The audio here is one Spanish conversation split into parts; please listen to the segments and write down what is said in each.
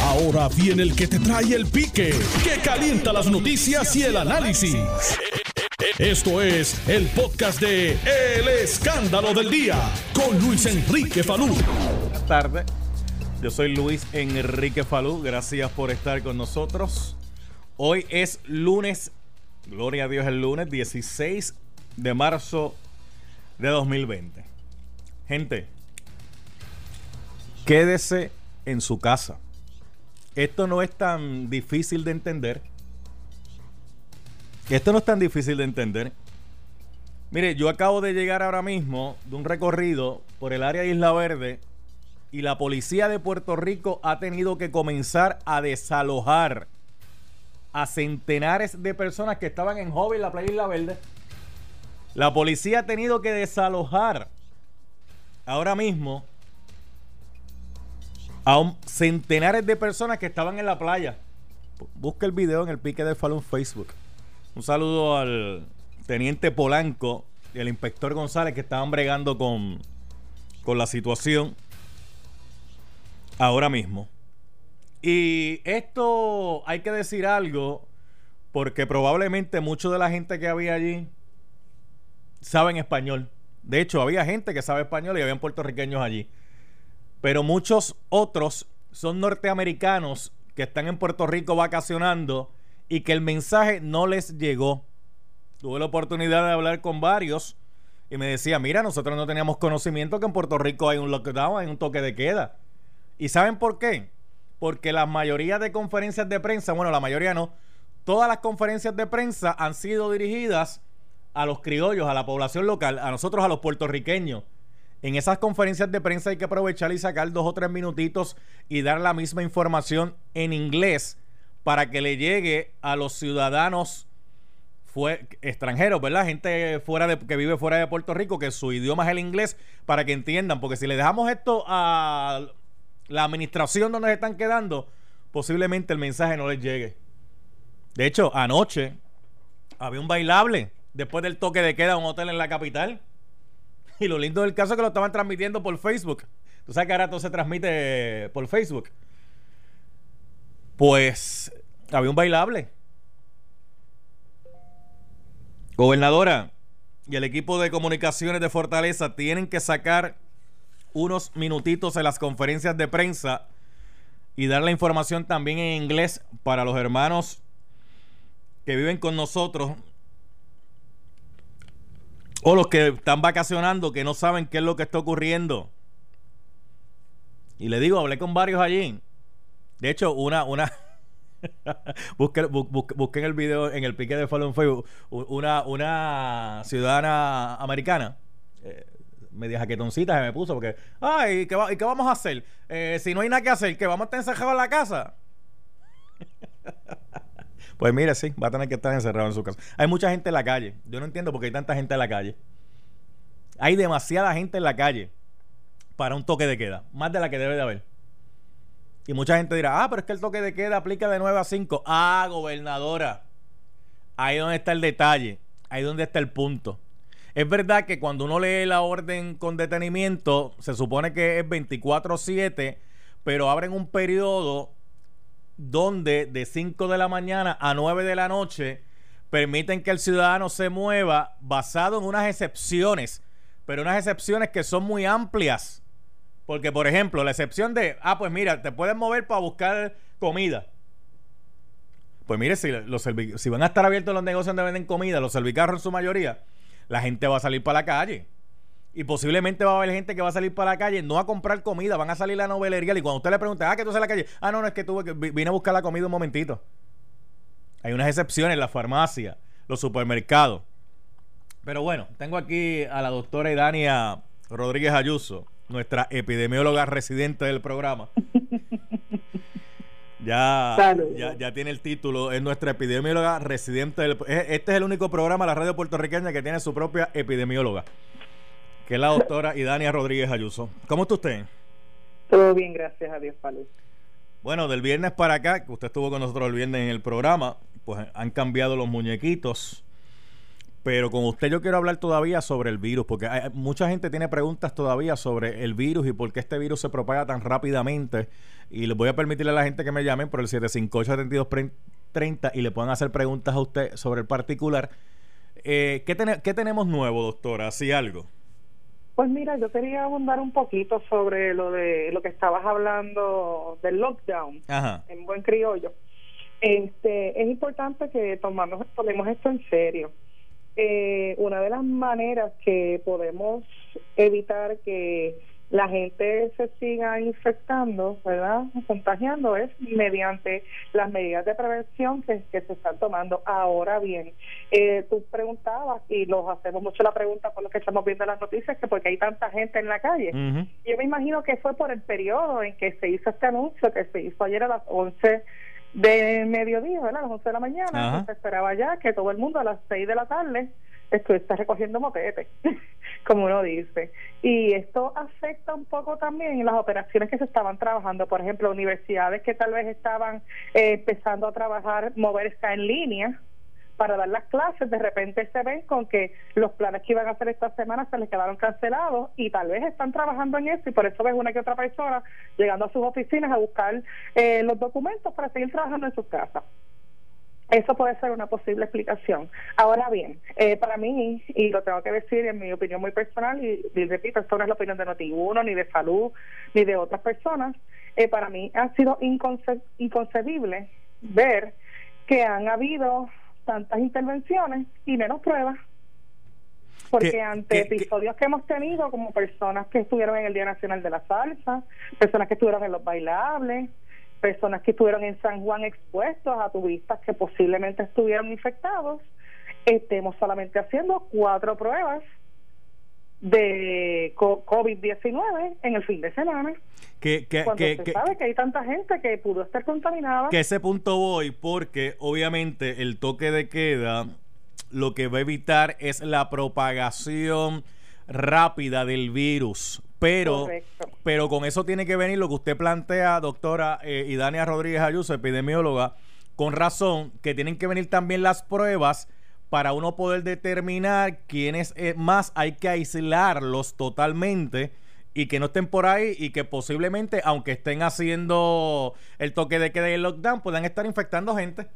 Ahora viene el que te trae el pique, que calienta las noticias y el análisis. Esto es el podcast de El Escándalo del Día con Luis Enrique Falú. Buenas tardes. Yo soy Luis Enrique Falú. Gracias por estar con nosotros. Hoy es lunes, gloria a Dios el lunes 16 de marzo de 2020. Gente, quédese en su casa. Esto no es tan difícil de entender. Esto no es tan difícil de entender. Mire, yo acabo de llegar ahora mismo de un recorrido por el área de Isla Verde y la policía de Puerto Rico ha tenido que comenzar a desalojar a centenares de personas que estaban en Hobby en la playa Isla Verde. La policía ha tenido que desalojar ahora mismo a un centenares de personas que estaban en la playa. Busca el video en el pique de Falun Facebook. Un saludo al teniente Polanco y al inspector González que estaban bregando con, con la situación ahora mismo. Y esto hay que decir algo porque probablemente mucho de la gente que había allí saben español. De hecho, había gente que sabe español y habían puertorriqueños allí. Pero muchos otros son norteamericanos que están en Puerto Rico vacacionando y que el mensaje no les llegó. Tuve la oportunidad de hablar con varios y me decía, mira, nosotros no teníamos conocimiento que en Puerto Rico hay un lockdown, hay un toque de queda. ¿Y saben por qué? Porque la mayoría de conferencias de prensa, bueno, la mayoría no, todas las conferencias de prensa han sido dirigidas a los criollos, a la población local, a nosotros, a los puertorriqueños. En esas conferencias de prensa hay que aprovechar y sacar dos o tres minutitos y dar la misma información en inglés para que le llegue a los ciudadanos fue, extranjeros, ¿verdad? Gente fuera de, que vive fuera de Puerto Rico, que su idioma es el inglés, para que entiendan, porque si le dejamos esto a la administración donde se están quedando, posiblemente el mensaje no les llegue. De hecho, anoche había un bailable después del toque de queda a un hotel en la capital. Y lo lindo del caso es que lo estaban transmitiendo por Facebook. Tú sabes que ahora todo se transmite por Facebook. Pues había un bailable. Gobernadora y el equipo de comunicaciones de Fortaleza tienen que sacar unos minutitos en las conferencias de prensa y dar la información también en inglés para los hermanos que viven con nosotros o los que están vacacionando que no saben qué es lo que está ocurriendo. Y le digo, hablé con varios allí. De hecho, una, una, busquen, busquen, el video en el pique de Follow Facebook. Una, una ciudadana americana, eh, media jaquetoncita se me puso porque, ay, ¿qué, ¿y qué vamos a hacer? Eh, si no hay nada que hacer, ¿que vamos a estar encerrados en la casa? Pues mire, sí, va a tener que estar encerrado en su casa. Hay mucha gente en la calle. Yo no entiendo por qué hay tanta gente en la calle. Hay demasiada gente en la calle para un toque de queda, más de la que debe de haber. Y mucha gente dirá, ah, pero es que el toque de queda aplica de 9 a 5. Ah, gobernadora. Ahí donde está el detalle. Ahí donde está el punto. Es verdad que cuando uno lee la orden con detenimiento, se supone que es 24-7, pero abren un periodo donde de 5 de la mañana a 9 de la noche permiten que el ciudadano se mueva basado en unas excepciones, pero unas excepciones que son muy amplias. Porque, por ejemplo, la excepción de, ah, pues mira, te puedes mover para buscar comida. Pues mire, si, los si van a estar abiertos los negocios donde venden comida, los servicarros en su mayoría, la gente va a salir para la calle. Y posiblemente va a haber gente que va a salir para la calle, no a comprar comida, van a salir a la novelería. Y cuando usted le pregunte, ah, que tú sales a la calle, ah, no, no, es que tuve que vine a buscar la comida un momentito. Hay unas excepciones, la farmacia, los supermercados. Pero bueno, tengo aquí a la doctora Idania Rodríguez Ayuso, nuestra epidemióloga residente del programa. Ya, ya, ya, tiene el título, es nuestra epidemióloga residente del... Este es el único programa de la radio puertorriqueña que tiene su propia epidemióloga que es la doctora Idania Rodríguez Ayuso. ¿Cómo está usted? Todo bien, gracias a Dios, Palo. Bueno, del viernes para acá, que usted estuvo con nosotros el viernes en el programa, pues han cambiado los muñequitos Pero con usted yo quiero hablar todavía sobre el virus, porque hay, mucha gente tiene preguntas todavía sobre el virus y por qué este virus se propaga tan rápidamente. Y les voy a permitirle a la gente que me llamen por el 758-7230 y le puedan hacer preguntas a usted sobre el particular. Eh, ¿qué, ¿Qué tenemos nuevo, doctora? ¿Así algo? Pues mira, yo quería abundar un poquito sobre lo de lo que estabas hablando del lockdown en buen criollo. Este, es importante que tomamos, tomemos esto en serio. Eh, una de las maneras que podemos evitar que la gente se siga infectando, ¿verdad? Contagiando es mediante las medidas de prevención que, se están tomando. Ahora bien, eh, tú preguntabas, y los hacemos mucho la pregunta por lo que estamos viendo en las noticias, que porque hay tanta gente en la calle. Yo me imagino que fue por el periodo en que se hizo este anuncio, que se hizo ayer a las 11 de mediodía, ¿verdad? A las 11 de la mañana, se esperaba ya que todo el mundo a las 6 de la tarde está recogiendo motete, como uno dice. Y esto afecta un poco también las operaciones que se estaban trabajando, por ejemplo, universidades que tal vez estaban eh, empezando a trabajar, moverse en línea, para dar las clases, de repente se ven con que los planes que iban a hacer esta semana se les quedaron cancelados y tal vez están trabajando en eso y por eso ves una que otra persona llegando a sus oficinas a buscar eh, los documentos para seguir trabajando en sus casas. Eso puede ser una posible explicación. Ahora bien, eh, para mí, y lo tengo que decir en mi opinión muy personal, y, repito, esto no es la opinión de Noti1, ni de salud, ni de otras personas, eh, para mí ha sido inconcebible ver que han habido tantas intervenciones y menos pruebas. Porque ante episodios que hemos tenido, como personas que estuvieron en el Día Nacional de la Salsa, personas que estuvieron en los bailables, personas que estuvieron en San Juan expuestos a turistas que posiblemente estuvieron infectados, estemos solamente haciendo cuatro pruebas de COVID-19 en el fin de semana. Que, que, cuando se sabe que hay tanta gente que pudo estar contaminada. Que ese punto voy porque obviamente el toque de queda lo que va a evitar es la propagación rápida del virus. Pero, pero con eso tiene que venir lo que usted plantea, doctora eh, Idania Rodríguez Ayuso, epidemióloga, con razón, que tienen que venir también las pruebas para uno poder determinar quiénes eh, más hay que aislarlos totalmente y que no estén por ahí y que posiblemente, aunque estén haciendo el toque de queda y el lockdown, puedan estar infectando gente.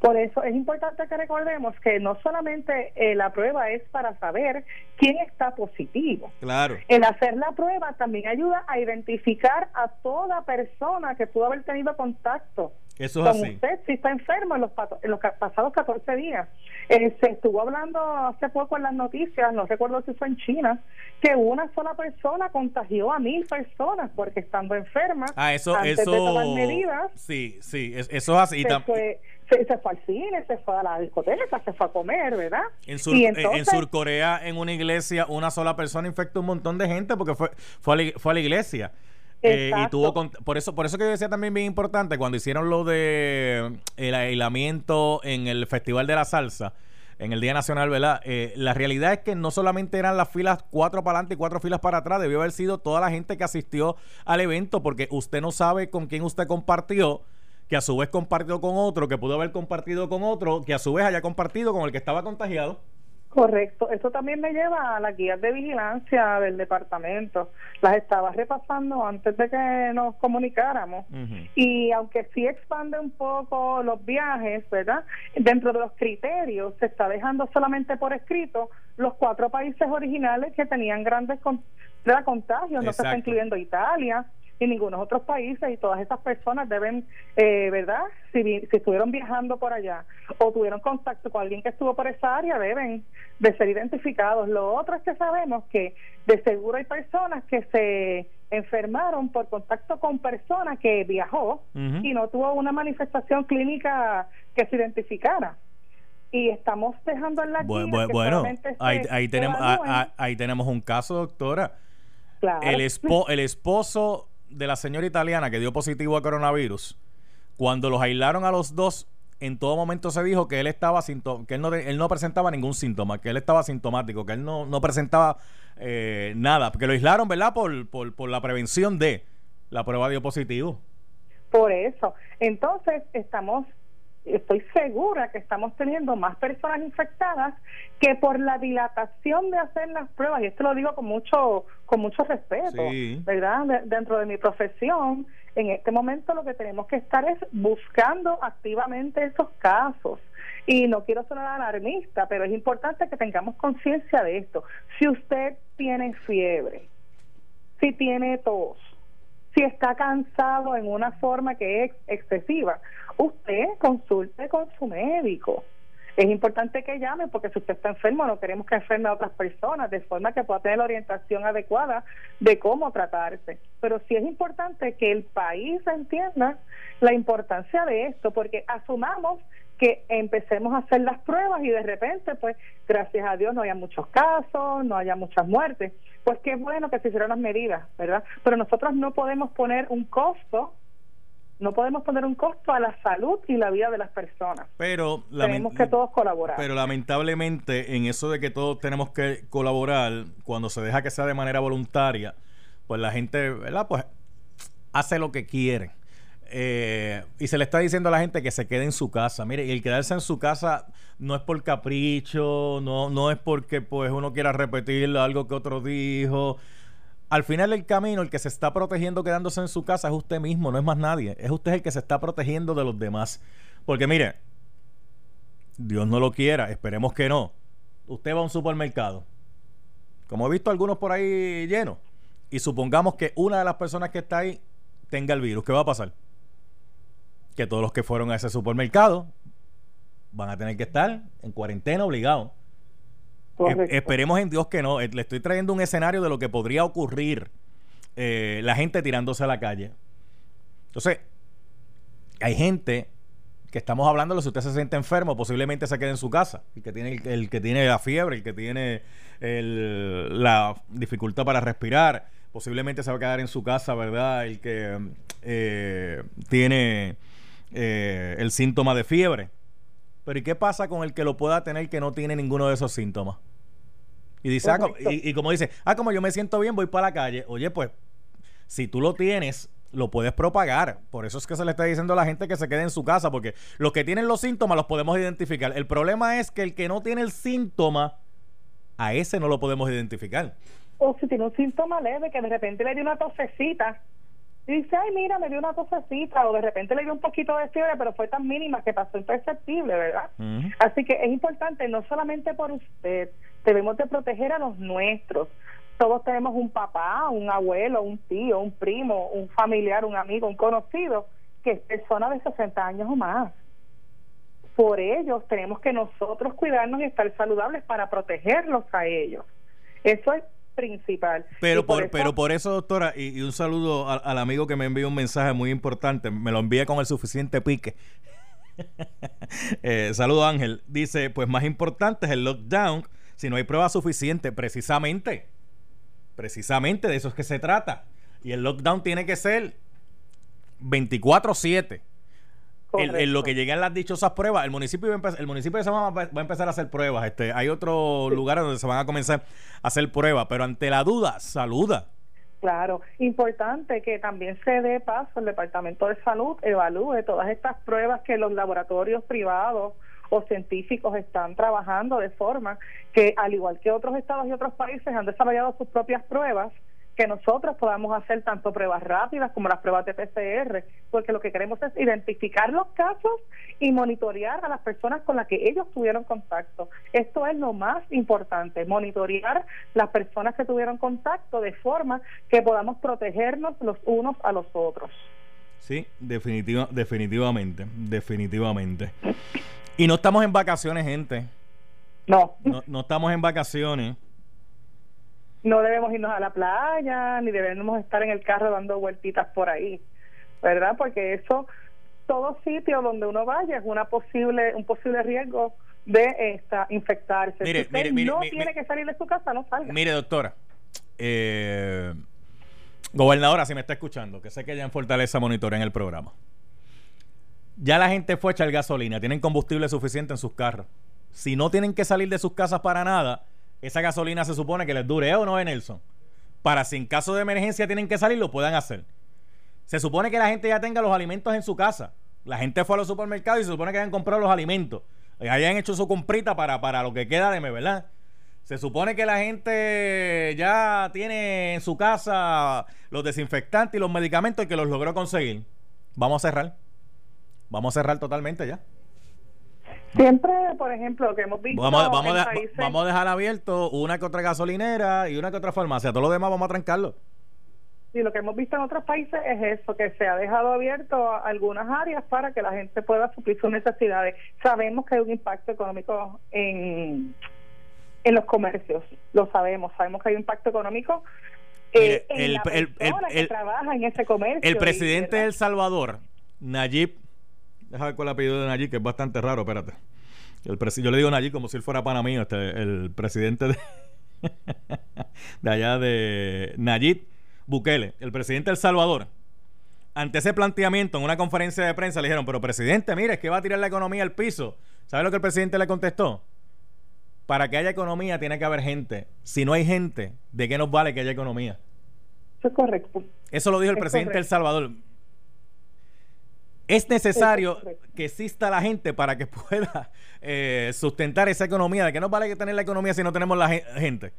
Por eso es importante que recordemos que no solamente eh, la prueba es para saber quién está positivo. Claro. El hacer la prueba también ayuda a identificar a toda persona que pudo haber tenido contacto eso es así. usted si está enfermo en los, en los pasados 14 días. Eh, se estuvo hablando hace poco en las noticias, no recuerdo si fue en China, que una sola persona contagió a mil personas porque estando enferma, ah, eso, antes eso, de tomar medidas. Sí, sí, eso es así. Se fue, se, fue al cine, se fue a la discoteca, se fue a comer, ¿verdad? En, Sur, en Surcorea, en una iglesia, una sola persona infectó un montón de gente porque fue, fue, fue a la iglesia. Eh, y tuvo por eso por eso que yo decía también bien importante cuando hicieron lo de el aislamiento en el Festival de la Salsa en el Día Nacional, ¿verdad? Eh, la realidad es que no solamente eran las filas cuatro para adelante y cuatro filas para atrás, debió haber sido toda la gente que asistió al evento, porque usted no sabe con quién usted compartió, que a su vez compartió con otro, que pudo haber compartido con otro, que a su vez haya compartido con el que estaba contagiado. Correcto, eso también me lleva a las guías de vigilancia del departamento. Las estaba repasando antes de que nos comunicáramos y aunque sí expande un poco los viajes, ¿verdad? Dentro de los criterios se está dejando solamente por escrito los cuatro países originales que tenían grandes contagios, no se está incluyendo Italia, y ninguno otros países y todas esas personas deben, eh, ¿verdad? Si, si estuvieron viajando por allá o tuvieron contacto con alguien que estuvo por esa área, deben de ser identificados. Lo otro es que sabemos que de seguro hay personas que se enfermaron por contacto con personas que viajó y no tuvo una manifestación clínica que se identificara y estamos dejando en la bueno, bueno ahí, ahí tenemos ahí tenemos un caso doctora claro. el el esposo de la señora italiana que dio positivo a coronavirus, cuando los aislaron a los dos, en todo momento se dijo que él estaba que él no, él no presentaba ningún síntoma, que él estaba sintomático, que él no, no presentaba eh, nada, porque lo aislaron, ¿verdad? Por, por, por la prevención de la prueba dio positivo. Por eso. Entonces, estamos estoy segura que estamos teniendo más personas infectadas que por la dilatación de hacer las pruebas, y esto lo digo con mucho, con mucho respeto, ¿verdad? dentro de mi profesión, en este momento lo que tenemos que estar es buscando activamente esos casos. Y no quiero sonar alarmista, pero es importante que tengamos conciencia de esto. Si usted tiene fiebre, si tiene tos, si está cansado en una forma que es excesiva, usted consulte con su médico. Es importante que llame porque si usted está enfermo no queremos que enferme a otras personas de forma que pueda tener la orientación adecuada de cómo tratarse. Pero sí es importante que el país entienda la importancia de esto porque asumamos que empecemos a hacer las pruebas y de repente, pues, gracias a Dios no haya muchos casos, no haya muchas muertes. Pues qué bueno que se hicieron las medidas, ¿verdad? Pero nosotros no podemos poner un costo no podemos poner un costo a la salud y la vida de las personas. Pero tenemos que todos colaborar. Pero lamentablemente en eso de que todos tenemos que colaborar, cuando se deja que sea de manera voluntaria, pues la gente, ¿verdad? Pues hace lo que quiere. Eh, y se le está diciendo a la gente que se quede en su casa. Mire, y el quedarse en su casa no es por capricho, no, no es porque pues uno quiera repetir algo que otro dijo. Al final del camino, el que se está protegiendo quedándose en su casa es usted mismo, no es más nadie. Es usted el que se está protegiendo de los demás. Porque mire, Dios no lo quiera, esperemos que no. Usted va a un supermercado, como he visto algunos por ahí llenos, y supongamos que una de las personas que está ahí tenga el virus, ¿qué va a pasar? Que todos los que fueron a ese supermercado van a tener que estar en cuarentena obligados. esperemos en Dios que no. Eh, le estoy trayendo un escenario de lo que podría ocurrir eh, la gente tirándose a la calle. Entonces, hay gente que estamos hablando de si usted se siente enfermo, posiblemente se quede en su casa. El que tiene, el, que tiene la fiebre, el que tiene la dificultad para respirar, posiblemente se va a quedar en su casa, ¿verdad? El que eh, tiene eh, el síntoma de fiebre. Pero ¿y qué pasa con el que lo pueda tener que no tiene ninguno de esos síntomas? Y dice, ah, y, como dice, ah, como yo me siento bien, voy para la calle. Oye, pues, si tú lo tienes, lo puedes propagar. Por eso es que se le está diciendo a la gente que se quede en su casa, porque los que tienen los síntomas los podemos identificar. El problema es que el que no tiene el síntoma, a ese no lo podemos identificar. O si tiene un síntoma leve, que de repente le dio una tosecita y dice, ay, mira, me dio una tosecita o de repente le dio un poquito de fiebre, pero fue tan mínima que pasó imperceptible, ¿verdad? Así que es importante, no solamente por usted, debemos de proteger a los nuestros. Todos tenemos un papá, un abuelo, un tío, un primo, un familiar, un amigo, un conocido que es persona de 60 años o más. Por ellos tenemos que nosotros cuidarnos y estar saludables para protegerlos a ellos. Eso es principal. Pero por, pero por eso, doctora, y, un saludo al, amigo que me envió un mensaje muy importante, me lo envía con el suficiente pique. eh, saludo Ángel, dice, pues más importante es el lockdown si no hay prueba suficiente, precisamente, precisamente de eso es que se trata. Y el lockdown tiene que ser 24/7 en, lo que llegan las dichosas pruebas, el municipio, el municipio de va a empezar a hacer pruebas. Este, hay otros lugares donde se van a comenzar a hacer pruebas, pero ante la duda, saluda. Claro, importante que también se dé paso el Departamento de Salud, evalúe todas estas pruebas que los laboratorios privados o científicos están trabajando de forma que, al igual que otros estados y otros países han desarrollado sus propias pruebas, que nosotros podamos hacer tanto pruebas rápidas como las pruebas de PCR, porque lo que queremos es identificar los casos y monitorear a las personas con las que ellos tuvieron contacto. Esto es lo más importante, monitorear las personas que tuvieron contacto de forma que podamos protegernos los unos a los otros. Sí, definitiva, definitivamente, definitivamente. Y no estamos en vacaciones, gente. No. No, no estamos en vacaciones no debemos irnos a la playa, ni debemos estar en el carro dando vueltitas por ahí, ¿verdad? Porque eso, todo sitio donde uno vaya es una posible, un posible riesgo de esta, infectarse. Mire, si mire, no tiene que salir de su casa, no salga. Mire, doctora, eh, gobernadora, si me está escuchando, que sé que ya en Fortaleza en el programa. Ya la gente fue a echar gasolina, tienen combustible suficiente en sus carros. Si no tienen que salir de sus casas para nada, esa gasolina se supone que les dure o no, Nelson. Para si en caso de emergencia tienen que salir, lo puedan hacer. Se supone que la gente ya tenga los alimentos en su casa. La gente fue a los supermercados y se supone que hayan comprado los alimentos. Y hayan hecho su comprita para, para lo que queda de mes, ¿verdad? Se supone que la gente ya tiene en su casa los desinfectantes y los medicamentos y que los logró conseguir. Vamos a cerrar. Vamos a cerrar totalmente ya. Siempre, por ejemplo, que hemos visto. Vamos, vamos, vamos a dejar abierto una que otra gasolinera y una que otra farmacia. Todo lo demás vamos a trancarlo. Y lo que hemos visto en otros países es eso, que se ha dejado abierto algunas áreas para que la gente pueda suplir sus necesidades. Sabemos que hay un impacto económico en, en los comercios, lo sabemos, sabemos que hay un impacto económico eh, en la persona que trabaja en ese comercio. El presidente de El Salvador, Nayib, déjame ver cuál es el apellido de Nayib, que es bastante raro, espérate. El yo le digo Nayib como si él fuera pana mío, este, el presidente de, de allá de Nayib Bukele, el presidente de El Salvador, ante ese planteamiento en una conferencia de prensa le dijeron, pero presidente, mire, es que va a tirar la economía al piso. ¿Sabe lo que el presidente le contestó? Para que haya economía tiene que haber gente. Si no hay gente, ¿de qué nos vale que haya economía? Eso es correcto. Eso lo dijo el presidente de El Salvador. Es necesario que exista la gente para que pueda eh, sustentar esa economía. ¿De qué nos vale que tener la economía si no tenemos la gente?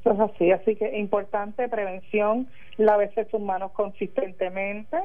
Eso es así, así que importante prevención, lávese sus manos consistentemente,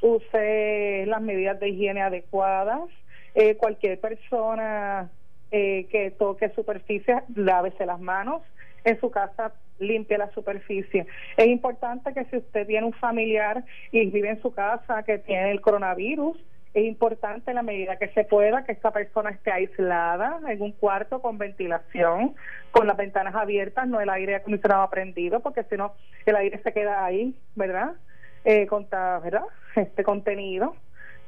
use las medidas de higiene adecuadas, eh, cualquier persona eh, que toque superficie, lávese las manos, en su casa limpie la superficie. Es importante que si usted tiene un familiar y vive en su casa que tiene el coronavirus, es importante en la medida que se pueda que esta persona esté aislada en un cuarto con ventilación, con las ventanas abiertas, no el aire acondicionado prendido, porque si no el aire se queda ahí, ¿verdad? Eh, contra, ¿verdad? Este contenido.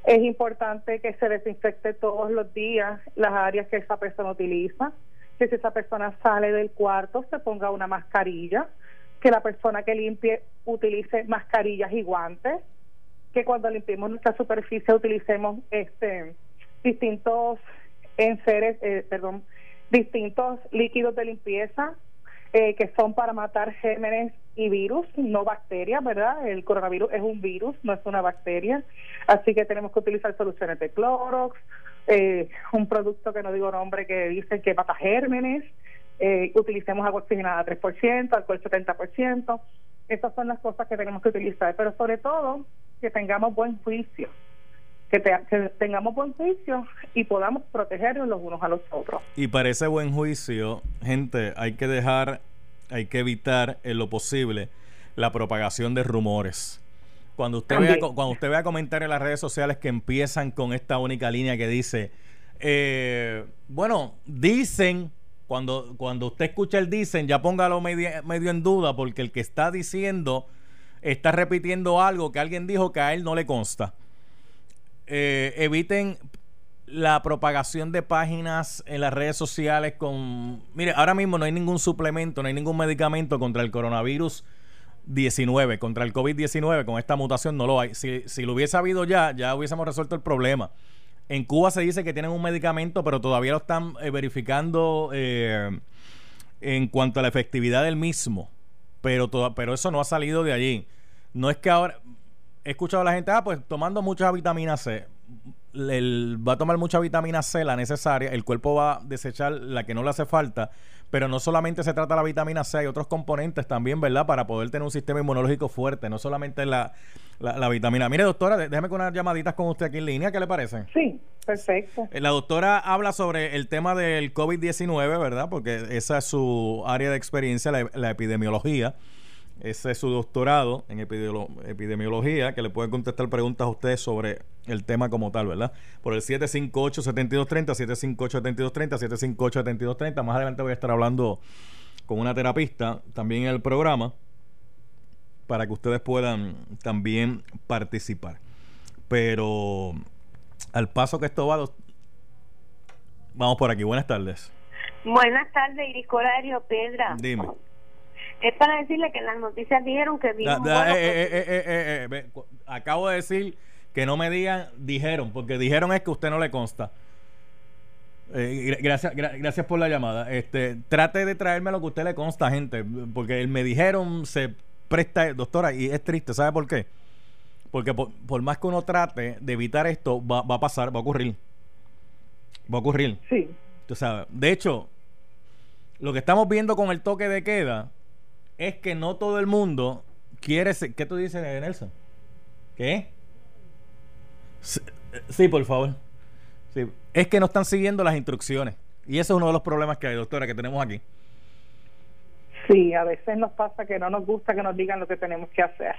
Es importante que se desinfecte todos los días las áreas que esa persona utiliza, que si esa persona sale del cuarto se ponga una mascarilla, que la persona que limpie utilice mascarillas y guantes que cuando limpiemos nuestra superficie utilicemos este distintos enseres, eh, perdón, distintos líquidos de limpieza eh, que son para matar gérmenes y virus, no bacterias, ¿verdad? El coronavirus es un virus, no es una bacteria, así que tenemos que utilizar soluciones de Clorox, eh, un producto que no digo nombre que dice que mata gérmenes, eh, utilicemos agua oxigenada 3%, alcohol 70%, esas son las cosas que tenemos que utilizar, pero sobre todo que tengamos buen juicio, que, tengamos buen juicio y podamos protegernos los unos a los otros. Y para ese buen juicio, gente, hay que dejar, hay que evitar en lo posible la propagación de rumores. Cuando usted, vea, cuando usted vea comentarios en las redes sociales que empiezan con esta única línea que dice, eh, bueno, dicen, cuando, cuando usted escucha el dicen, ya póngalo medio, medio en duda, porque el que está diciendo está repitiendo algo que alguien dijo que a él no le consta. Eh, eviten la propagación de páginas en las redes sociales con... Mire, ahora mismo no hay ningún suplemento, no hay ningún medicamento contra el coronavirus 19, contra el COVID-19, con esta mutación no lo hay. Si, si, lo hubiese habido ya, ya hubiésemos resuelto el problema. En Cuba se dice que tienen un medicamento, pero todavía lo están eh, verificando eh, en cuanto a la efectividad del mismo pero, pero eso no ha salido de allí. No es que ahora he escuchado a la gente, ah, pues tomando mucha vitamina C. va a tomar mucha vitamina C, la necesaria, el cuerpo va a desechar la que no le hace falta, pero no solamente se trata de la vitamina C, hay otros componentes también, ¿verdad? Para poder tener un sistema inmunológico fuerte, no solamente la, la, vitamina. Mire, doctora, déjeme con unas llamaditas con usted aquí en línea, ¿qué le parece? Sí, perfecto. Eh, la doctora habla sobre el tema del COVID-19, ¿verdad? Porque esa es su área de experiencia, la, epidemiología. Ese es su doctorado en epidemiología, que le puede contestar preguntas a ustedes sobre el tema como tal, ¿verdad? Por el 758-7230, 758-7230, 758-7230. Más adelante voy a estar hablando con una terapista también en el programa para que ustedes puedan también participar. Pero al paso que esto va, vamos por aquí. Buenas tardes. Buenas tardes, Iris Corario, Pedra. Dime. Es para decirle que las noticias dijeron que Acabo de decir que no me digan dijeron, porque dijeron es que usted no le consta. Eh, gracias, gracias por la llamada. Este, trate de traerme lo que usted le consta, gente, porque me dijeron se presta, doctora, y es triste, ¿sabe por qué? Porque por, más que uno trate de evitar esto, va, va, a pasar, va a ocurrir. Va a ocurrir. Sí. Tú sabes. De hecho, lo que estamos viendo con el toque de queda es que no todo el mundo quiere ser... ¿Qué tú dices, Nelson? ¿Qué? Sí, por favor. Sí. Es que no están siguiendo las instrucciones. Y ese es uno de los problemas que hay, doctora, que tenemos aquí. Sí, a veces nos pasa que no nos gusta que nos digan lo que tenemos que hacer.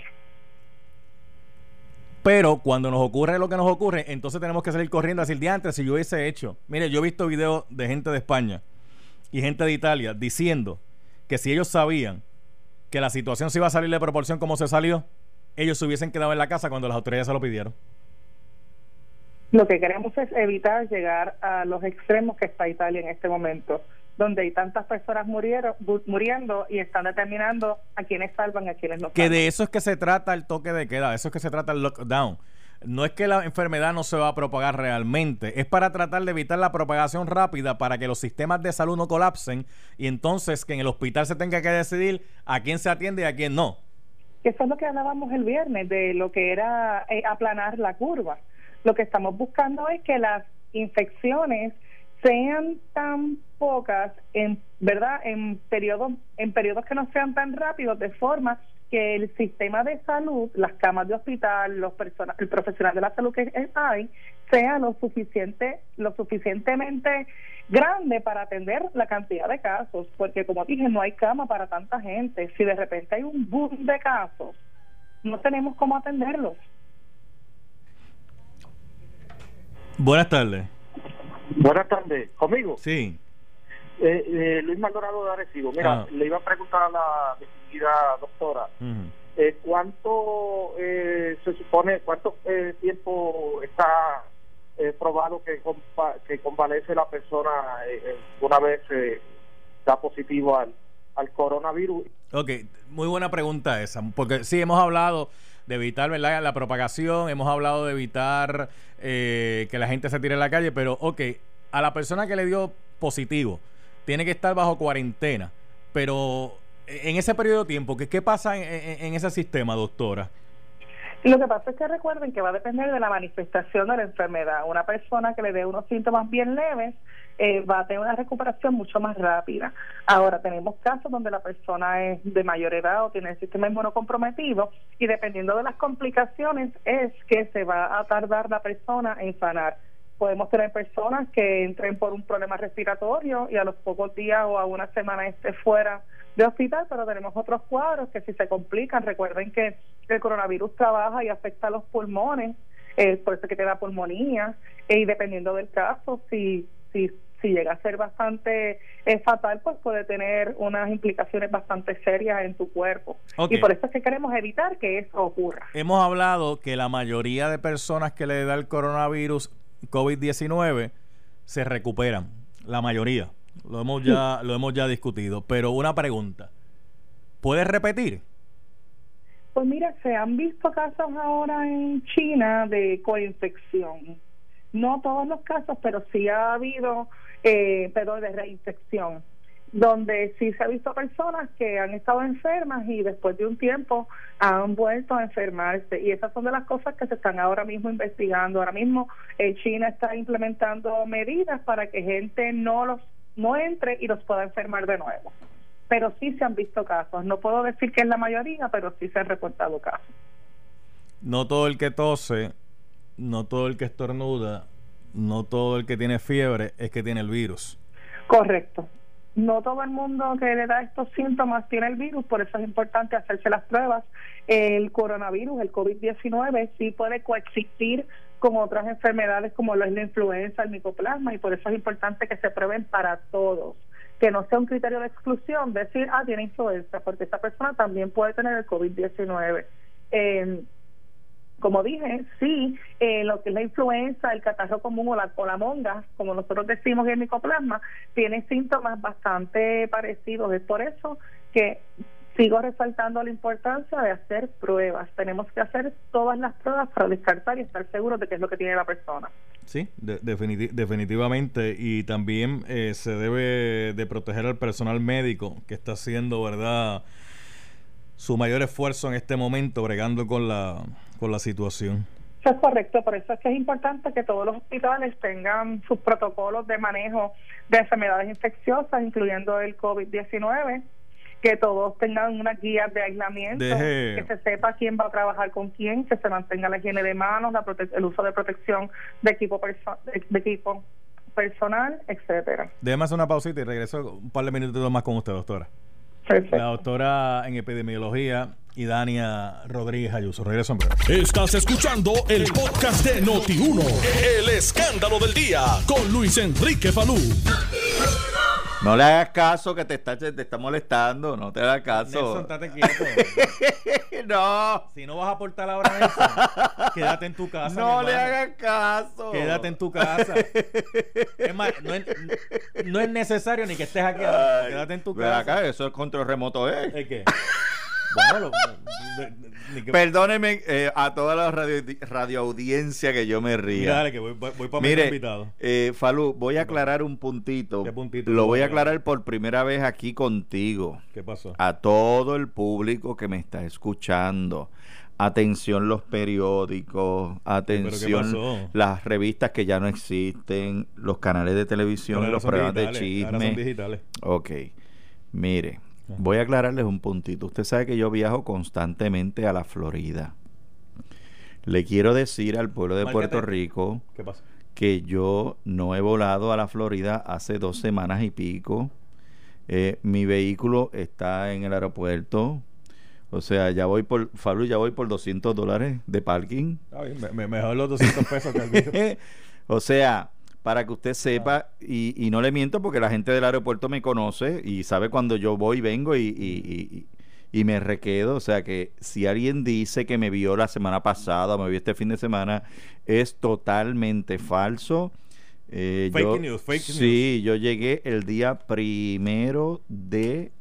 Pero cuando nos ocurre lo que nos ocurre, entonces tenemos que salir corriendo a decir, diantre, si yo hubiese hecho. Mire, yo he visto videos de gente de España y gente de Italia diciendo que si ellos sabían que la situación se iba a salir de proporción como se salió, ellos se hubiesen quedado en la casa cuando las autoridades se lo pidieron. Lo que queremos es evitar llegar a los extremos que está Italia en este momento, donde hay tantas personas murieron, muriendo y están determinando a quienes salvan a quienes no Que de eso es que se trata el toque de queda, de eso es que se trata el lockdown no es que la enfermedad no se va a propagar realmente, es para tratar de evitar la propagación rápida para que los sistemas de salud no colapsen y entonces que en el hospital se tenga que decidir a quién se atiende y a quién no. Eso es lo que hablábamos el viernes, de lo que era eh, aplanar la curva. Lo que estamos buscando es que las infecciones sean tan pocas en verdad en periodos en periodos que no sean tan rápidos de forma que el sistema de salud, las camas de hospital, los personas, el profesional de la salud que hay, sea lo suficiente, lo suficientemente grande para atender la cantidad de casos, porque como dije, no hay cama para tanta gente. Si de repente hay un boom de casos, no tenemos cómo atenderlos. Buenas tardes. Buenas tardes. ¿Conmigo? Sí. Eh, eh, Luis Maldonado de Arecibo. Mira, ah. le iba a preguntar a la distinguida doctora, eh, ¿cuánto eh, se supone, cuánto eh, tiempo está probado que, que convalece la persona una vez da positivo al, al coronavirus? Ok, muy buena pregunta esa, porque sí hemos hablado de evitar ¿verdad? la propagación, hemos hablado de evitar que la gente se tire a la calle, pero ok, a la persona que le dio positivo, tiene que estar bajo cuarentena, pero en ese periodo de tiempo, ¿qué, qué pasa en, ese sistema, doctora? Lo que pasa es que recuerden que va a depender de la manifestación de la enfermedad. Una persona que le dé unos síntomas bien leves eh, va a tener una recuperación mucho más rápida. Ahora, tenemos casos donde la persona es de mayor edad o tiene el sistema inmunocomprometido y dependiendo de las complicaciones es que se va a tardar la persona en sanar podemos tener personas que entren por un problema respiratorio y a los pocos días o a una semana esté fuera de hospital, pero tenemos otros cuadros que si se complican, recuerden que el coronavirus trabaja y afecta a los pulmones, eh, por eso que te da pulmonía, y dependiendo del caso, si, si, si llega a ser bastante eh, fatal, pues puede tener unas implicaciones bastante serias en tu cuerpo. Y por eso es que queremos evitar que eso ocurra. Hemos hablado que la mayoría de personas que le da el coronavirus COVID-19 se recuperan, la mayoría. Lo hemos ya, lo hemos ya discutido. Pero una pregunta, ¿puedes repetir? Pues mira, se han visto casos ahora en China de coinfección. No todos los casos, pero sí ha habido, eh, pero de reinfección donde sí se ha visto personas que han estado enfermas y después de un tiempo han vuelto a enfermarse. Y esas son de las cosas que se están ahora mismo investigando. Ahora mismo eh, China está implementando medidas para que gente no los no entre y los pueda enfermar de nuevo. Pero sí se han visto casos. No puedo decir que es la mayoría pero sí se han reportado casos. No todo el que tose no todo el que estornuda no todo el que tiene fiebre es que tiene el virus. Correcto no todo el mundo que le da estos síntomas tiene el virus, por eso es importante hacerse las pruebas. El coronavirus, el COVID-19, sí puede coexistir con otras enfermedades como lo es la influenza, el micoplasma, y por eso es importante que se prueben para todos. Que no sea un criterio de exclusión decir, ah, tiene influenza, porque esta persona también puede tener el COVID-19. Eh, como dije, sí, eh, lo que es la influenza, el catarro común o la, monga, como nosotros decimos en micoplasma, tiene síntomas bastante parecidos. Es por eso que sigo resaltando la importancia de hacer pruebas. Tenemos que hacer todas las pruebas para descartar y estar seguros de qué es lo que tiene la persona. Sí, definitivamente. Y también eh, se debe de proteger al personal médico que está haciendo, ¿verdad? Su mayor esfuerzo en este momento bregando con la con la situación. Eso es correcto, por eso es que es importante que todos los hospitales tengan sus protocolos de manejo de enfermedades infecciosas, incluyendo el COVID-19, que todos tengan unas guías de aislamiento, que se sepa quién va a trabajar con quién, que se mantenga la higiene de manos, el uso de protección de equipo, de equipo personal, etcétera. Déjame hacer una pausita y regreso un par de minutos más con usted, doctora. La doctora en epidemiología y Dania Rodríguez Ayuso. Regreso en breve. Estás escuchando el podcast de Noti1. El escándalo del día con Luis Enrique Falú. No le hagas caso que te está, te está molestando, no te hagas caso. Nelson, quieto. no. Si no vas a aportar ahora Nelson, quédate en tu casa. No le hagas caso. Quédate en tu casa. es más, no es, no es necesario ni que estés aquí. quédate en tu casa. Acá, eso es control remoto, ¿eh? ¿Es qué? Bueno, Perdónenme eh, a toda la radio, radio, audiencia que yo me ría. Dale, que voy, voy para Mire, invitado. Eh, Falú, voy a aclarar un puntito. ¿Qué puntito Lo voy a aclarar por primera vez aquí contigo. ¿Qué pasó? A todo el público que me está escuchando. Atención los periódicos, atención las revistas que ya no existen, los canales de televisión, los programas de chisme. digitales. Ok, mire, Voy a aclararles un puntito. Usted sabe que yo viajo constantemente a la Florida. Le quiero decir al pueblo de Puerto Rico que yo no he volado a la Florida hace dos semanas y pico. Eh, mi vehículo está en el aeropuerto. O sea, ya voy por, Fabio, ya voy por 200 dólares de parking. mejor los 200 pesos que el O sea, para que usted sepa, y, y, no le miento porque la gente del aeropuerto me conoce y sabe cuando yo voy, vengo y, y, y, me requedo. O sea que si alguien dice que me vio la semana pasada o me vio este fin de semana, es totalmente falso. Eh, fake news, fake news. Sí, yo llegué el día primero de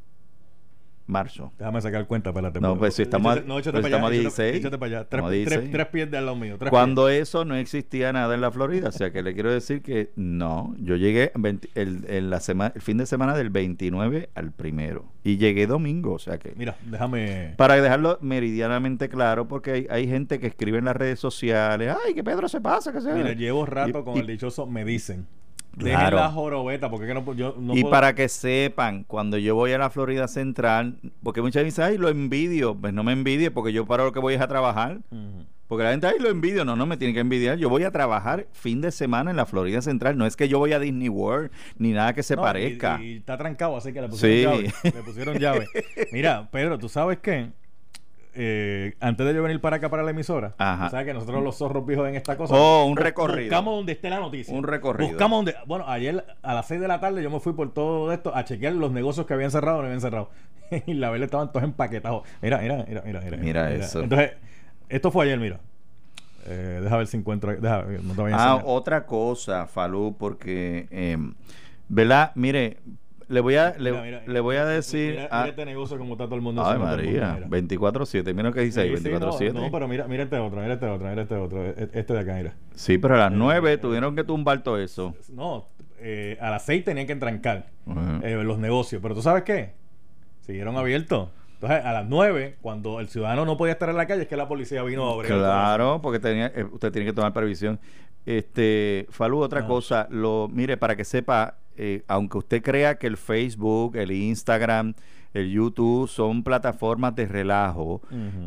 marzo. Déjame sacar cuenta para la No, pues si estamos, a, no, échate pues para allá, 16. Échate, para allá. Tres, tres, pies de al lado mío. Cuando eso no existía nada en la Florida. O sea que le quiero decir que no. Yo llegué el, la semana, el fin de semana del 29 al primero. Y llegué domingo. O sea que. Mira, déjame. Para dejarlo meridianamente claro, porque hay, hay gente que escribe en las redes sociales. Ay, que Pedro se pasa. Que se... Mira, llevo rato con el dichoso me dicen. Claro. la jorobeta, porque no, yo no Y para que sepan, cuando yo voy a la Florida Central, porque muchas veces, ay, lo envidio. Pues no me envidie, porque yo para lo que voy es a trabajar. Porque la gente, ay, lo envidio. No, no me tiene que envidiar. Yo voy a trabajar fin de semana en la Florida Central. No es que yo voy a Disney World, ni nada que se parezca. Y, está trancado, así que le pusieron llave. Le pusieron llave. Mira, Pedro, ¿tú sabes qué? Eh, antes de yo venir para acá para la emisora, ¿sabes que nosotros los zorros viejos en esta cosa? Oh, un recorrido. Buscamos donde esté la noticia. Un recorrido. Buscamos donde. Bueno, ayer a las 6 de la tarde yo me fui por todo esto a chequear los negocios que habían cerrado o no habían cerrado. y la vela estaban todos empaquetados. Mira, mira, mira, mira. Mira, mira eso. Entonces, esto fue ayer, mira. Eh, deja ver si encuentro. Deja, no te ah, otra cosa, Falú, porque. Eh, ¿Verdad? Mire, le voy a, le, le voy a decir. Mira, mira, este negocio como está todo el mundo. Ay, María. 24-7. Mira lo que dice ahí, 24-7. no, pero mira, mira este otro, mira este otro, mira este otro. E, este de acá, mira. Sí, pero a las 9 eh, tuvieron que tumbar todo eso. No, eh, a las 6 tenían que entrancar eh, los negocios. Pero tú sabes qué? Siguieron abiertos. Entonces, a las 9, cuando el ciudadano no podía estar en la calle, es que la policía vino a abrir. Claro, porque tenía, eh, usted tiene que tomar previsión. Este, Falú, otra cosa, lo, mire, para que sepa, eh, aunque usted crea que el Facebook, el Instagram, el YouTube son plataformas de relajo,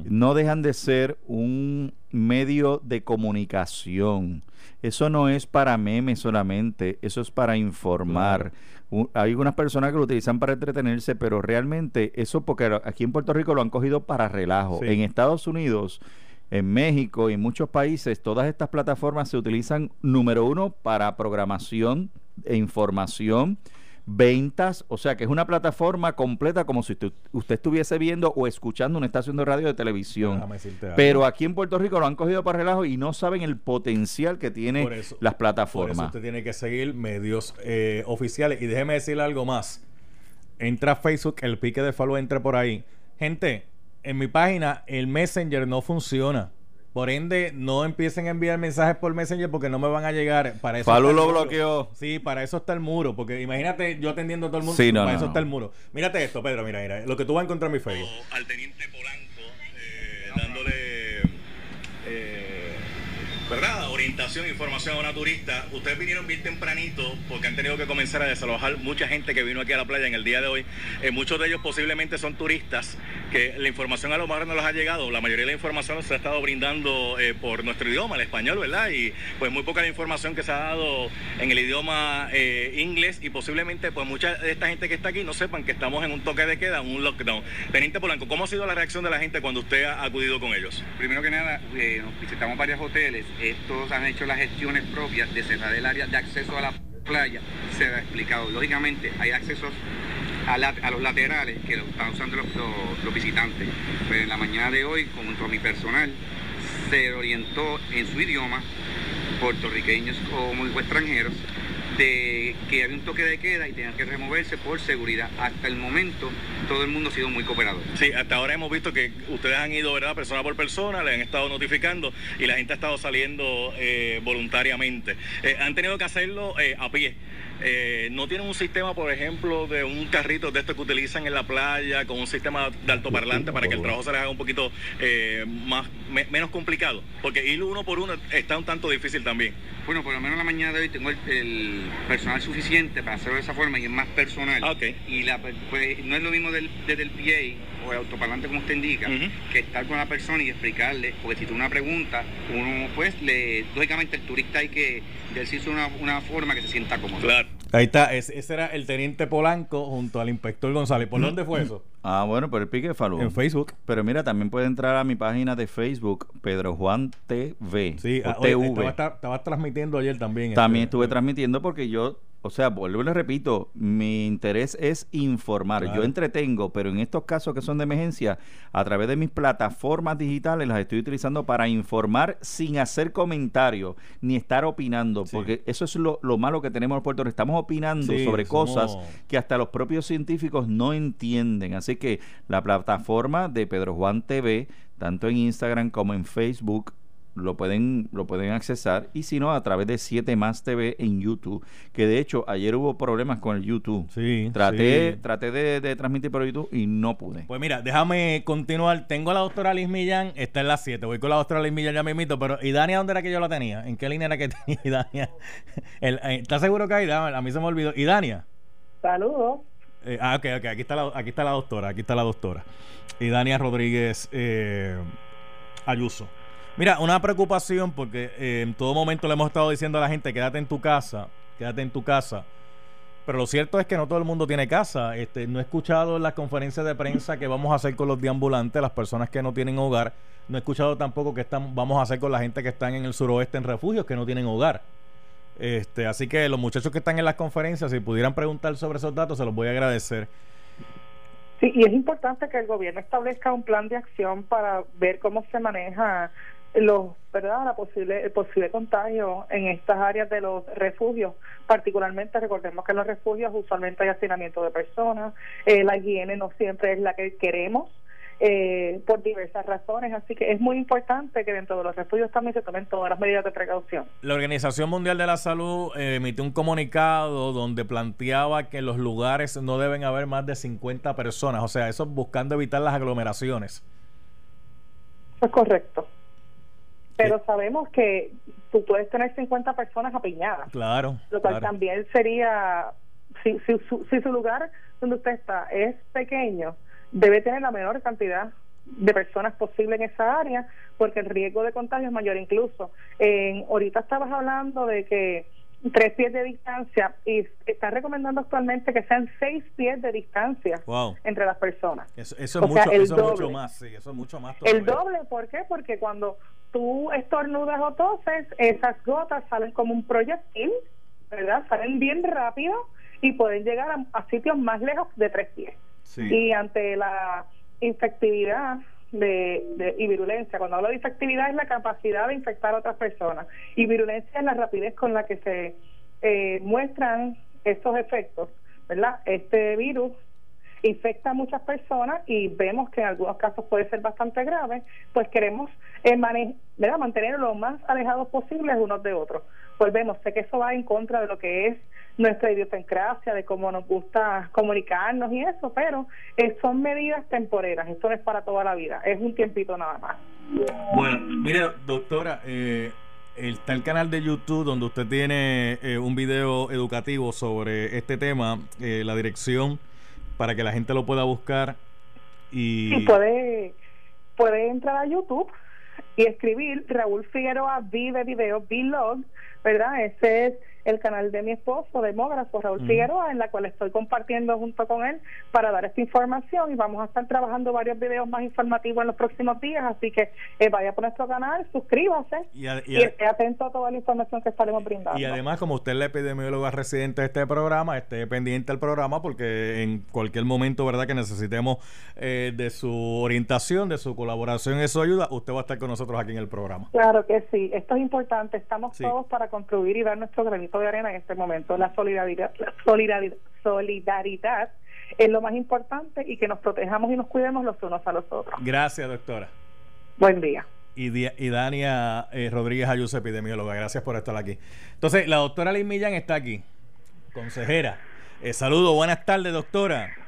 no dejan de ser un medio de comunicación. Eso no es para memes solamente, eso es para informar. hay algunas personas que lo utilizan para entretenerse, pero realmente eso porque aquí en Puerto Rico lo han cogido para relajo. En Estados Unidos en México y en muchos países, todas estas plataformas se utilizan, número uno, para programación e información, ventas, o sea que es una plataforma completa como si usted, estuviese viendo o escuchando una estación de radio o de televisión. Pero aquí en Puerto Rico lo han cogido para relajo y no saben el potencial que tiene las plataformas. Por eso usted tiene que seguir medios eh, oficiales. Y déjeme decirle algo más. Entra a Facebook, el pique de follow entre por ahí. Gente, en mi página el Messenger no funciona. Por ende, no empiecen a enviar mensajes por Messenger porque no me van a llegar. Para eso Falú lo bloqueó. Sí, para eso está el muro. Porque imagínate yo atendiendo a todo el mundo. para eso está el muro. Mírate esto, Pedro. Mira, mira. Lo que tú vas a encontrar en mi Facebook. Al teniente Polanco, eh, dándole ¿verdad? Orientación, información a una turista. Ustedes vinieron bien tempranito porque han tenido que comenzar a desalojar mucha gente que vino aquí a la playa en el día de hoy. Eh, muchos de ellos posiblemente son turistas que la información a lo mejor no les ha llegado. La mayoría de la información se ha estado brindando eh, por nuestro idioma, el español, ¿verdad? Y pues muy poca información que se ha dado en el idioma eh, inglés y posiblemente pues mucha de esta gente que está aquí no sepan que estamos en un toque de queda, un lockdown. Teniente Polanco, ¿cómo ha sido la reacción de la gente cuando usted ha acudido con ellos? Primero que nada, visitamos varios hoteles estos han hecho las gestiones propias de cerrar el área de acceso a la playa, se ha explicado. Lógicamente hay accesos a, los laterales que lo están usando los, visitantes. Pero pues en la mañana de hoy, junto a mi personal, se orientó en su idioma, puertorriqueños como extranjeros, de que había un toque de queda y tenían que removerse por seguridad. Hasta el momento todo el mundo ha sido muy cooperador. Sí, hasta ahora hemos visto que ustedes han ido, ¿verdad? Persona por persona, le han estado notificando y la gente ha estado saliendo eh, voluntariamente. Eh, han tenido que hacerlo eh, a pie. Eh, no tienen un sistema, por ejemplo, de un carrito de estos que utilizan en la playa, con un sistema de altoparlante para que el trabajo se les haga un poquito eh, más menos complicado, porque ir uno por uno está un tanto difícil también. Bueno, por lo menos la mañana de hoy tengo el, personal suficiente para hacerlo de esa forma y es más personal. Ah, y la, pues, no es lo mismo del, desde el PA o el autoparlante como usted indica, que estar con la persona y explicarle, porque si tú una pregunta, uno pues le, lógicamente el turista hay que decirse una, una forma que se sienta cómodo. Claro. Ahí está, ese, era el teniente Polanco junto al inspector González. ¿Por dónde fue eso? Ah, bueno, por el pique de Falú. En Facebook. Pero mira, también puede entrar a mi página de Facebook, Pedro Juan TV. Sí, ah, TV. Estaba, transmitiendo ayer también. También este, estuve transmitiendo porque yo o sea, vuelvo y le repito, mi interés es informar. Yo entretengo, pero en estos casos que son de emergencia, a través de mis plataformas digitales las estoy utilizando para informar sin hacer comentarios ni estar opinando, porque eso es lo, malo que tenemos en Puerto Rico. Estamos opinando sobre cosas que hasta los propios científicos no entienden. Así que la plataforma de Pedro Juan TV, tanto en Instagram como en Facebook, lo pueden, lo pueden accesar y si no a través de 7 más TV en YouTube, que de hecho ayer hubo problemas con el YouTube. Sí, traté, traté de, transmitir por YouTube y no pude. Pues mira, déjame continuar. Tengo a la doctora Liz Millán, está en las 7. Voy con la doctora Liz Millán, ya me invito, pero ¿y Dania dónde era que yo la tenía? ¿En qué línea era que tenía Dania? Eh, ¿Estás seguro que hay? A mí se me olvidó. ¿Y Dania? Saludos. Eh, ah, ok, ok, aquí está, la, aquí está la doctora, aquí está la doctora. Y Dania Rodríguez eh, Ayuso. Mira, una preocupación porque eh, en todo momento le hemos estado diciendo a la gente, quédate en tu casa, quédate en tu casa. Pero lo cierto es que no todo el mundo tiene casa. Este, no he escuchado en las conferencias de prensa que vamos a hacer con los deambulantes, las personas que no tienen hogar. No he escuchado tampoco que están, vamos a hacer con la gente que están en el suroeste en refugios que no tienen hogar. Este, así que los muchachos que están en las conferencias, si pudieran preguntar sobre esos datos, se los voy a agradecer. Sí, y es importante que el gobierno establezca un plan de acción para ver cómo se maneja los verdad la posible el posible contagio en estas áreas de los refugios particularmente recordemos que en los refugios usualmente hay hacinamiento de personas eh, la higiene no siempre es la que queremos eh, por diversas razones. Así que es muy importante que dentro de los refugios también se tomen todas las medidas de precaución. La Organización Mundial de la Salud eh, emitió un comunicado donde planteaba que en los lugares no deben haber más de 50 personas, o sea, eso buscando evitar las aglomeraciones. es correcto. Pero sabemos que tú puedes tener 50 personas apiñadas. Claro. Lo cual también sería, si, si, su, si su lugar donde usted está es pequeño, debe tener la menor cantidad de personas posible en esa área, porque el riesgo de contagio es mayor incluso. En, ahorita estabas hablando de que tres pies de distancia y está recomendando actualmente que sean seis pies de distancia entre las personas. Eso, es, mucho, eso mucho, más, sí, eso es mucho más. El doble, ¿por qué? Porque cuando tú estornudas o toses, esas gotas salen como un proyectil, ¿verdad? Salen bien rápido y pueden llegar a, sitios más lejos de tres pies. Y ante la infectividad de, y virulencia. Cuando hablo de infectividad es la capacidad de infectar a otras personas y virulencia es la rapidez con la que se eh, muestran estos efectos, ¿verdad? Este virus infecta a muchas personas y vemos que en algunos casos puede ser bastante grave, pues queremos eh, mantener lo más alejados posibles unos de otros. Volvemos, sé que eso va en contra de lo que es nuestra idiosincrasia, de cómo nos gusta comunicarnos y eso, pero eh, son medidas temporeras, esto no es para toda la vida, es un tiempito nada más. Bueno, mira, doctora, eh, está el canal de YouTube donde usted tiene eh, un video educativo sobre este tema, eh, la dirección para que la gente lo pueda buscar y puede puede entrar a YouTube y escribir Raúl Figueroa vive video vlog, ¿verdad? Ese es el canal de mi esposo, demógrafo Raúl Figueroa, en la cual estoy compartiendo junto con él para dar esta información y vamos a estar trabajando varios videos más informativos en los próximos días, así que eh, vaya por nuestro canal, suscríbase y, esté atento a toda la información que estaremos brindando. Y además, como usted es la epidemióloga residente de este programa, esté pendiente del programa porque en cualquier momento, ¿verdad?, que necesitemos eh, de su orientación, de su colaboración y su ayuda, usted va a estar con nosotros aquí en el programa. Claro que sí, esto es importante, estamos todos para contribuir y dar nuestro granito de arena en este momento. La solidaridad, la solidaridad, solidaridad es lo más importante y que nos protejamos y nos cuidemos los unos a los otros. Gracias, doctora. Buen día. Y, y Dania eh, Rodríguez Ayuso, epidemióloga. Gracias por estar aquí. Entonces, la doctora Liz Millán está aquí, consejera. Eh, saludo, buenas tardes, doctora.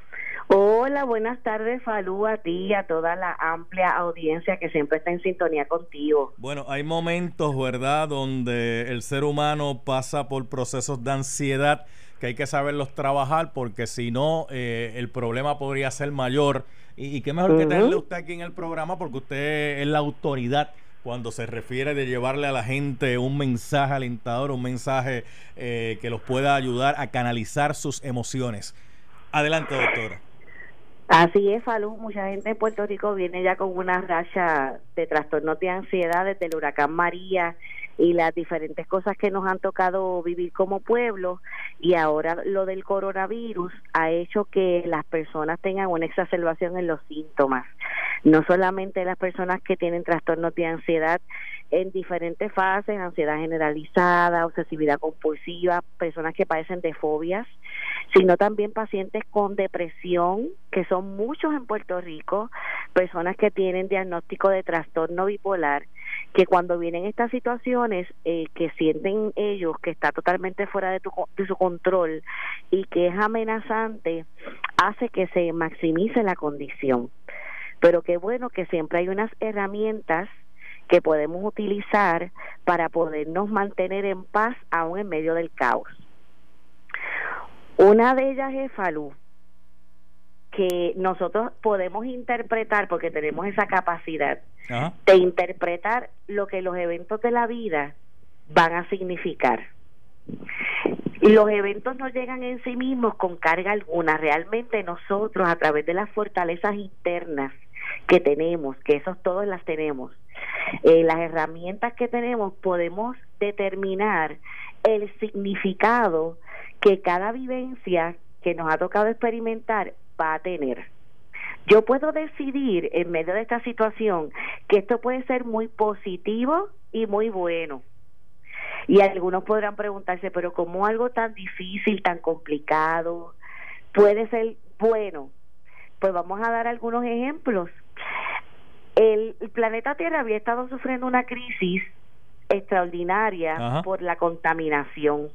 Hola, buenas tardes, Falú, a ti y a toda la amplia audiencia que siempre está en sintonía contigo. Bueno, hay momentos, ¿verdad?, donde el ser humano pasa por procesos de ansiedad que hay que saberlos trabajar porque si no, eh, el problema podría ser mayor. Y, qué mejor que tenerle usted aquí en el programa porque usted es la autoridad cuando se refiere de llevarle a la gente un mensaje alentador, un mensaje eh, que los pueda ayudar a canalizar sus emociones. Adelante, doctora. Así es, Falú. Mucha gente en Puerto Rico viene ya con una racha de trastornos de ansiedad desde el huracán María y las diferentes cosas que nos han tocado vivir como pueblo y ahora lo del coronavirus ha hecho que las personas tengan una exacerbación en los síntomas. No solamente las personas que tienen trastornos de ansiedad en diferentes fases, ansiedad generalizada, obsesividad compulsiva, personas que padecen de fobias, sino también pacientes con depresión, que son muchos en Puerto Rico, personas que tienen diagnóstico de trastorno bipolar, que cuando vienen estas situaciones eh, que sienten ellos que está totalmente fuera de, tu, de su control y que es amenazante, hace que se maximice la condición. Pero qué bueno que siempre hay unas herramientas que podemos utilizar para podernos mantener en paz aún en medio del caos. Una de ellas es Falú, que nosotros podemos interpretar, porque tenemos esa capacidad de interpretar lo que los eventos de la vida van a significar. Los eventos no llegan en sí mismos con carga alguna, realmente nosotros a través de las fortalezas internas que tenemos, que esos todos las tenemos, eh, las herramientas que tenemos, podemos determinar el significado que cada vivencia que nos ha tocado experimentar va a tener. Yo puedo decidir en medio de esta situación que esto puede ser muy positivo y muy bueno. Y algunos podrán preguntarse, pero ¿cómo algo tan difícil, tan complicado, puede ser bueno? Pues vamos a dar algunos ejemplos. El, planeta Tierra había estado sufriendo una crisis extraordinaria por la contaminación.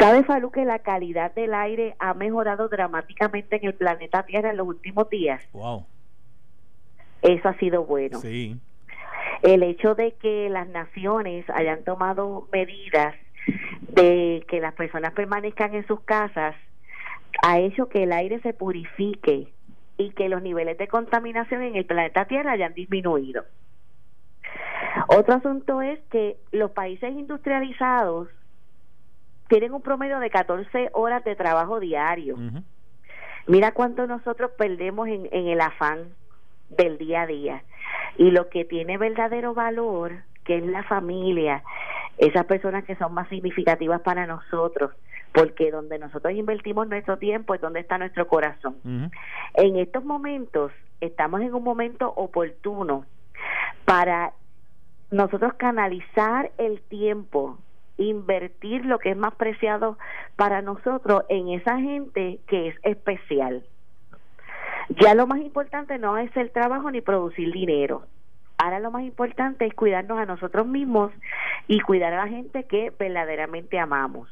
¿Sabe, Falú, que la calidad del aire ha mejorado dramáticamente en el planeta Tierra en los últimos días? Wow. Eso ha sido bueno. Sí. El hecho de que las naciones hayan tomado medidas de que las personas permanezcan en sus casas ha hecho que el aire se purifique y que los niveles de contaminación en el planeta Tierra hayan disminuido. Otro asunto es que los países industrializados tienen un promedio de 14 horas de trabajo diario. Mira cuánto nosotros perdemos en, en el afán del día a día. Y lo que tiene verdadero valor, que es la familia, esas personas que son más significativas para nosotros, porque donde nosotros invertimos nuestro tiempo es donde está nuestro corazón. En estos momentos estamos en un momento oportuno para nosotros canalizar el tiempo invertir lo que es más preciado para nosotros en esa gente que es especial. Ya lo más importante no es el trabajo ni producir dinero. Ahora lo más importante es cuidarnos a nosotros mismos y cuidar a la gente que verdaderamente amamos.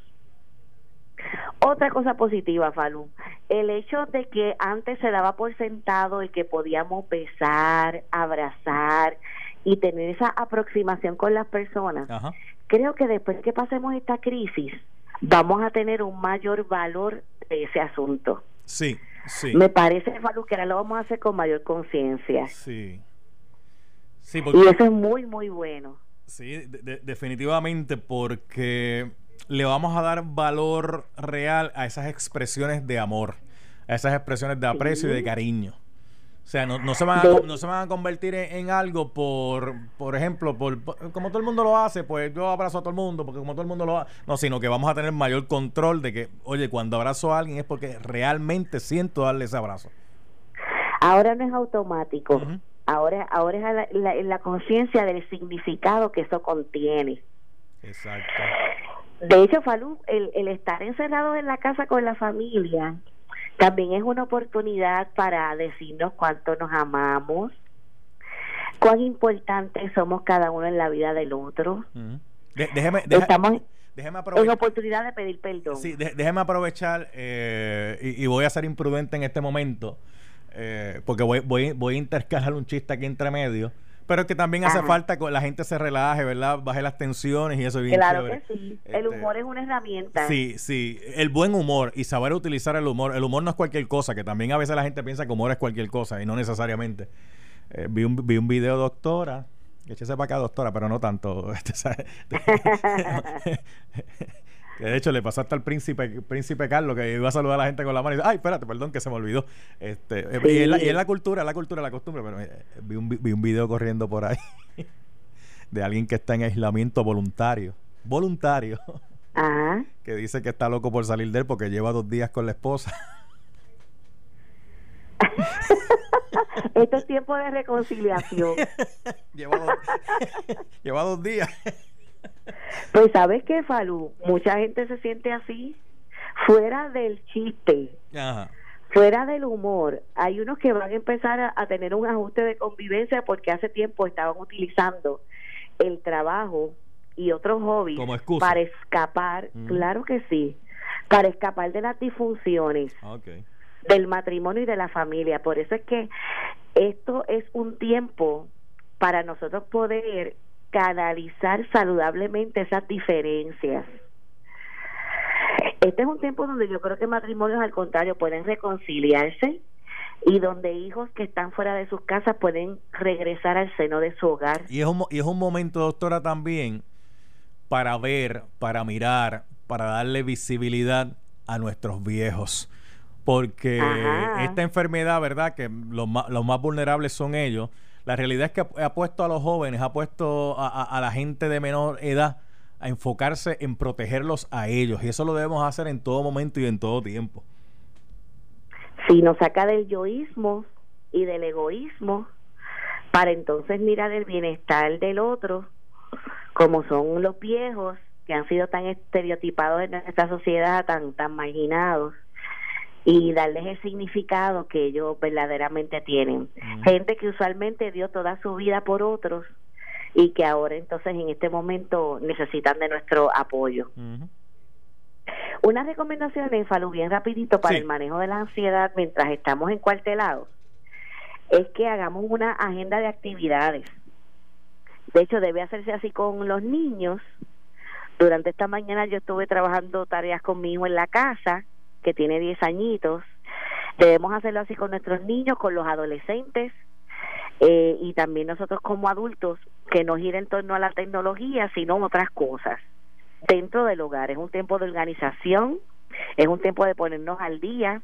Otra cosa positiva, Falú, el hecho de que antes se daba por sentado el que podíamos besar, abrazar y tener esa aproximación con las personas, creo que después que pasemos esta crisis, vamos a tener un mayor valor de ese asunto. Sí, sí. Me parece, que ahora lo vamos a hacer con mayor conciencia. Sí. sí Y eso es muy, muy bueno. Sí, definitivamente, porque le vamos a dar valor real a esas expresiones de amor, a esas expresiones de aprecio y de cariño. O sea, no, no, se, van a, no se van a convertir en, algo por, por ejemplo, por, como todo el mundo lo hace, pues yo abrazo a todo el mundo, porque como todo el mundo lo hace. No, sino que vamos a tener mayor control de que, oye, cuando abrazo a alguien es porque realmente siento darle ese abrazo. Ahora no es automático. Ahora, ahora es la, la, conciencia del significado que eso contiene. Exacto. De hecho, Falú, el, el estar encerrado en la casa con la familia también es una oportunidad para decirnos cuánto nos amamos, cuán importantes somos cada uno en la vida del otro. déjeme, Estamos en oportunidad de pedir perdón. Sí, déjeme aprovechar eh, y, voy a ser imprudente en este momento eh, porque voy, voy, voy a intercalar un chiste aquí entre medio pero es que también hace falta que la gente se relaje, ¿verdad? Baje las tensiones y eso es bien Claro que sí. el este, humor es una herramienta. Sí, sí. El buen humor y saber utilizar el humor. El humor no es cualquier cosa, que también a veces la gente piensa que humor es cualquier cosa y no necesariamente. Eh, vi, un, vi un video, doctora. Échese para acá, doctora, pero no tanto. de hecho le pasó hasta al príncipe, príncipe Carlos que iba a saludar a la gente con la mano y dice, ay, espérate, perdón, que se me olvidó. Este, eh, y, es la, cultura, la cultura, la costumbre, pero eh, vi, un, vi un video corriendo por ahí de alguien que está en aislamiento voluntario. Voluntario. Que dice que está loco por salir de él porque lleva dos días con la esposa. Esto es tiempo de reconciliación. lleva, dos, lleva dos días. Pues sabes que, Falú, mucha gente se siente así, fuera del chiste, fuera del humor. Hay unos que van a empezar a, tener un ajuste de convivencia porque hace tiempo estaban utilizando el trabajo y otros hobbies para escapar, mm. claro que sí, para escapar de las disfunciones. del matrimonio y de la familia. Por eso es que esto es un tiempo para nosotros poder canalizar saludablemente esas diferencias. Este es un tiempo donde yo creo que matrimonios al contrario pueden reconciliarse y donde hijos que están fuera de sus casas pueden regresar al seno de su hogar. Y es un, y es un momento, doctora, también para ver, para mirar, para darle visibilidad a nuestros viejos. Porque esta enfermedad, ¿verdad? Que los más, los más vulnerables son ellos la realidad es que ha puesto a los jóvenes, ha puesto a, la gente de menor edad a enfocarse en protegerlos a ellos. Y eso lo debemos hacer en todo momento y en todo tiempo. Si nos saca del yoísmo y del egoísmo para entonces mirar el bienestar del otro, como son los viejos que han sido tan estereotipados en esta sociedad, tan, tan marginados y darles el significado que ellos verdaderamente tienen. Gente que usualmente dio toda su vida por otros y que ahora entonces en este momento necesitan de nuestro apoyo. Unas recomendaciones, Falú, bien rapidito para el manejo de la ansiedad mientras estamos encuartelados, es que hagamos una agenda de actividades. De hecho, debe hacerse así con los niños. Durante esta mañana yo estuve trabajando tareas conmigo en la casa que tiene 10 añitos. Debemos hacerlo así con nuestros niños, con los adolescentes eh, y también nosotros como adultos, que no gira en torno a la tecnología, sino otras cosas dentro del hogar. Es un tiempo de organización, es un tiempo de ponernos al día.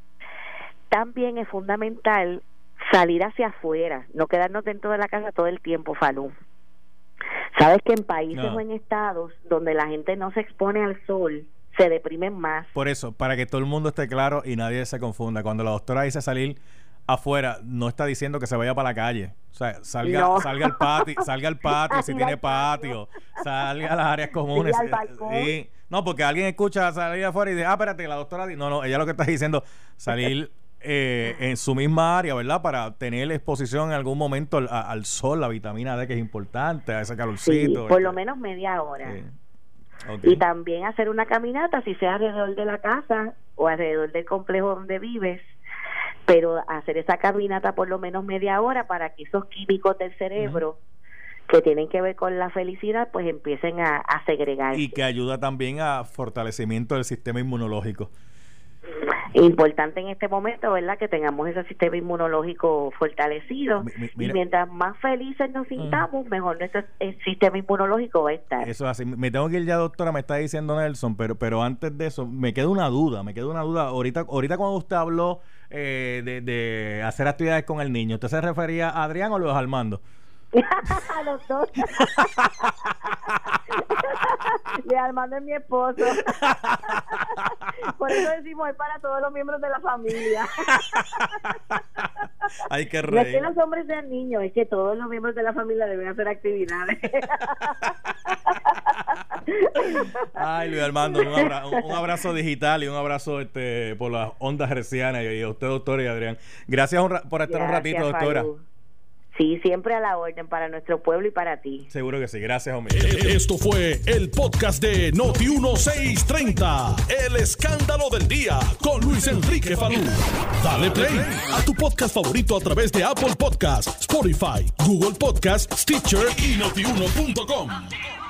También es fundamental salir hacia afuera, no quedarnos dentro de la casa todo el tiempo, Falú. Sabes que en países o en estados donde la gente no se expone al sol, se deprimen más. Por eso, para que todo el mundo esté claro y nadie se confunda, cuando la doctora dice salir afuera, no está diciendo que se vaya para la calle. O sea, salga, salga al patio, salga al patio si tiene patio, salga a las áreas comunes. Sí, No, porque alguien escucha salir afuera y dice, ah, espérate, la doctora... No, no, ella lo que está diciendo, salir eh, en su misma área, ¿verdad? Para tener exposición en algún momento al, sol, la vitamina D que es importante, a ese calorcito. por lo este. menos media hora. Y también hacer una caminata, si sea alrededor de la casa o alrededor del complejo donde vives, pero hacer esa caminata por lo menos media hora para que esos químicos del cerebro que tienen que ver con la felicidad, pues empiecen a, a segregar. Y que ayuda también a fortalecimiento del sistema inmunológico. Importante en este momento, ¿verdad? Que tengamos ese sistema inmunológico fortalecido. y mientras más felices nos sintamos, mejor nuestro sistema inmunológico va a estar. Eso es así. Me tengo que ir ya, doctora, me está diciendo Nelson, pero, pero antes de eso, me queda una duda, me queda una duda. Ahorita, ahorita cuando usted habló eh, de, de hacer actividades con el niño, ¿usted se refería a Adrián o Luis Armando? a los dos. De Armando es mi esposo. Por eso decimos es para todos los miembros de la familia. Hay que reír. No es que los hombres sean niños, es que todos los miembros de la familia deben hacer actividades. Ay, Luis Armando, un, abrazo, digital y un abrazo este, por las ondas hercianas y a usted, doctor y Adrián. Gracias por estar un ratito, doctora. Sí, siempre a la orden para nuestro pueblo y para ti. Seguro que sí. Gracias, hombre. Eh, esto fue el podcast de Noti1630. El escándalo del día con Luis Enrique Falú. Dale play a tu podcast favorito a través de Apple Podcasts, Spotify, Google Podcasts, Stitcher y notiuno.com.